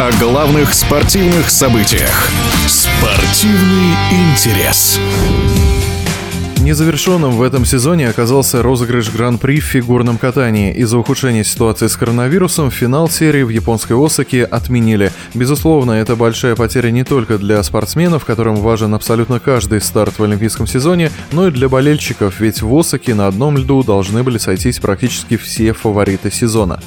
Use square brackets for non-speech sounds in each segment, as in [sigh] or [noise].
о главных спортивных событиях. Спортивный интерес. Незавершенным в этом сезоне оказался розыгрыш Гран-при в фигурном катании. Из-за ухудшения ситуации с коронавирусом финал серии в японской Осаке отменили. Безусловно, это большая потеря не только для спортсменов, которым важен абсолютно каждый старт в олимпийском сезоне, но и для болельщиков, ведь в Осаке на одном льду должны были сойтись практически все фавориты сезона.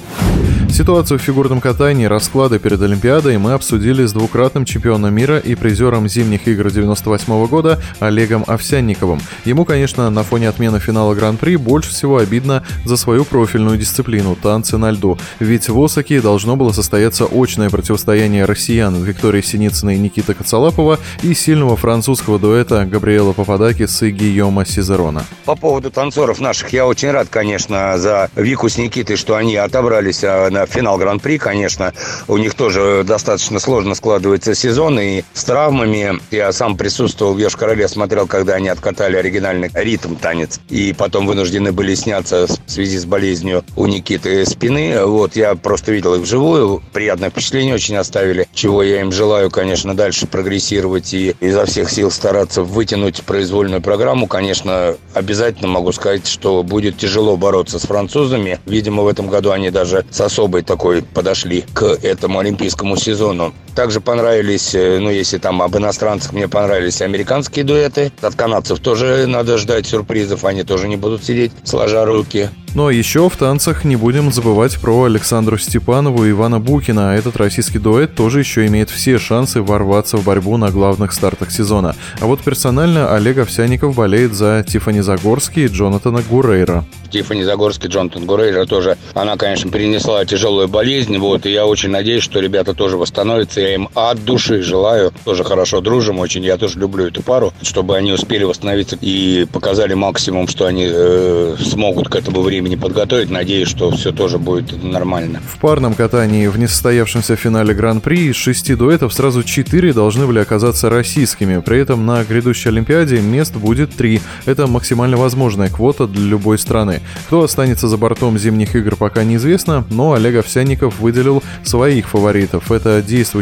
Ситуацию в фигурном катании, расклады перед Олимпиадой мы обсудили с двукратным чемпионом мира и призером зимних игр 98 года Олегом Овсянниковым. Ему, конечно, на фоне отмены финала Гран-при больше всего обидно за свою профильную дисциплину – танцы на льду. Ведь в Осаке должно было состояться очное противостояние россиян Виктории Синицыной и Никиты Коцалапова и сильного французского дуэта Габриэла Пападакис и Гийома Сизерона. По поводу танцоров наших я очень рад, конечно, за Вику с Никитой, что они отобрались а, на финал Гран-при, конечно. У них тоже достаточно сложно складывается сезон, и с травмами. Я сам присутствовал в Йошкар-Оле, смотрел, когда они откатали оригинальный ритм танец, и потом вынуждены были сняться в связи с болезнью у Никиты спины. Вот, я просто видел их вживую, приятное впечатление очень оставили, чего я им желаю, конечно, дальше прогрессировать и изо всех сил стараться вытянуть произвольную программу. Конечно, обязательно могу сказать, что будет тяжело бороться с французами. Видимо, в этом году они даже с особой особой такой подошли к этому олимпийскому сезону. Также понравились, э, ну, если там об иностранцах, мне понравились американские дуэты. От канадцев тоже надо ждать сюрпризов, они тоже не будут сидеть сложа руки. Ну а еще в танцах не будем забывать про Александру Степанову и Ивана Букина. Этот российский дуэт тоже еще имеет все шансы ворваться в борьбу на главных стартах сезона. А вот персонально Олег Овсяников болеет за Тифани Загорский и Джонатана Гурейра. Тифани Загорский, Джонатан Гурейра тоже, она, конечно, перенесла тяжелую болезнь, вот, и я очень надеюсь, что ребята тоже восстановятся, я им от души желаю, тоже хорошо дружим очень, я тоже люблю эту пару, чтобы они успели восстановиться и показали максимум, что они э, смогут к этому времени подготовить. Надеюсь, что все тоже будет нормально. В парном катании в несостоявшемся финале Гран-при из шести дуэтов сразу четыре должны были оказаться российскими. При этом на грядущей Олимпиаде мест будет три. Это максимально возможная квота для любой страны. Кто останется за бортом зимних игр пока неизвестно, но Олег Овсянников выделил своих фаворитов. Это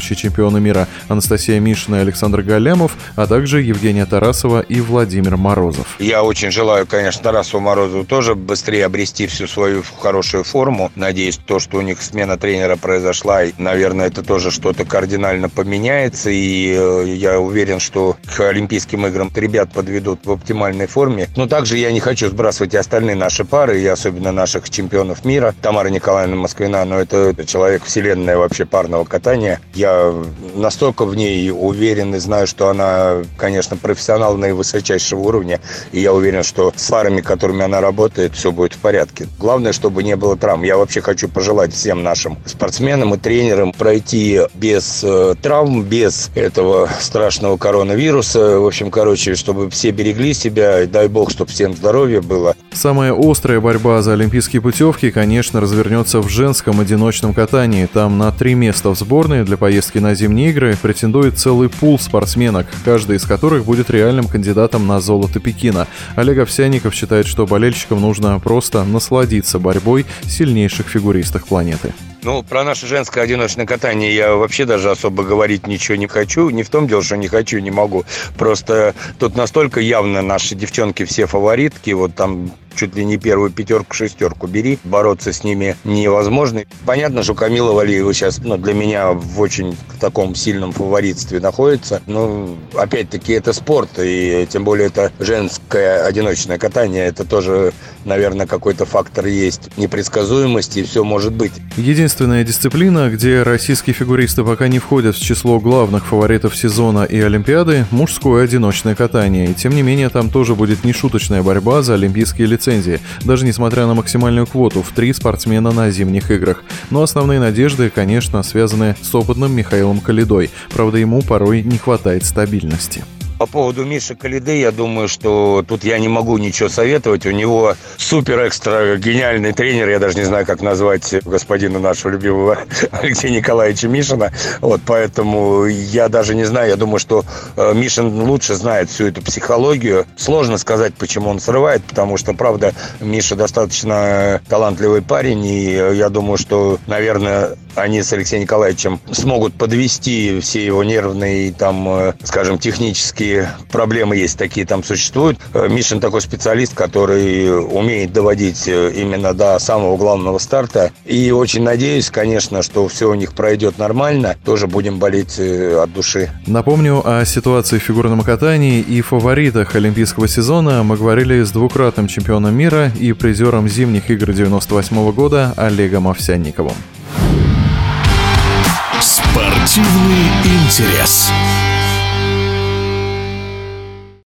действующие чемпионы мира Анастасия Мишина и Александр Галямов, а также Евгения Тарасова и Владимир Морозов. Я очень желаю, конечно, Тарасову Морозову тоже быстрее обрести всю свою хорошую форму. Надеюсь, то, что у них смена тренера произошла, и, наверное, это тоже что-то кардинально поменяется. И э, я уверен, что к Олимпийским играм ребят подведут в оптимальной форме. Но также я не хочу сбрасывать и остальные наши пары, и особенно наших чемпионов мира. Тамара Николаевна Москвина, но это, это человек вселенная вообще парного катания. Я настолько в ней уверен и знаю, что она, конечно, профессионал наивысочайшего уровня. И я уверен, что с парами, которыми она работает, все будет в порядке порядке. Главное, чтобы не было травм. Я вообще хочу пожелать всем нашим спортсменам и тренерам пройти без э, травм, без этого страшного коронавируса. В общем, короче, чтобы все берегли себя. И дай бог, чтобы всем здоровья было. Самая острая борьба за олимпийские путевки, конечно, развернется в женском одиночном катании. Там на три места в сборной для поездки на зимние игры претендует целый пул спортсменок, каждый из которых будет реальным кандидатом на золото Пекина. Олег Овсяников считает, что болельщикам нужно просто насладиться борьбой сильнейших фигуристок планеты. Ну, про наше женское одиночное катание я вообще даже особо говорить ничего не хочу. Не в том дело, что не хочу, не могу. Просто тут настолько явно наши девчонки все фаворитки. Вот там чуть ли не первую пятерку, шестерку бери. Бороться с ними невозможно. Понятно, что Камила Валиева сейчас ну, для меня в очень таком сильном фаворитстве находится. Но опять-таки это спорт, и тем более это женское одиночное катание. Это тоже, наверное, какой-то фактор есть непредсказуемости, и все может быть. Единственная дисциплина, где российские фигуристы пока не входят в число главных фаворитов сезона и Олимпиады – мужское одиночное катание. И тем не менее, там тоже будет нешуточная борьба за олимпийские лицензии, даже несмотря на максимальную квоту в три спортсмена на зимних играх. Но основные надежды, конечно, связаны с опытным Михаилом Калидой. Правда, ему порой не хватает стабильности. По поводу Миши Калиды, я думаю, что тут я не могу ничего советовать. У него супер-экстра гениальный тренер, я даже не знаю, как назвать господина нашего любимого [laughs] Алексея Николаевича Мишина. Вот, поэтому я даже не знаю, я думаю, что э, Мишин лучше знает всю эту психологию. Сложно сказать, почему он срывает, потому что, правда, Миша достаточно талантливый парень, и я думаю, что, наверное, они с Алексеем Николаевичем смогут подвести все его нервные, там, э, скажем, технические проблемы есть, такие там существуют. Э, Мишин такой специалист, который умеет доводить э, именно до самого главного старта. И очень надеюсь, конечно, что все у них пройдет нормально. Тоже будем болеть от души. Напомню о ситуации в фигурном катании и фаворитах олимпийского сезона мы говорили с двукратным чемпионом мира и призером зимних игр 98 года Олегом Овсянниковым. Спортивный интерес.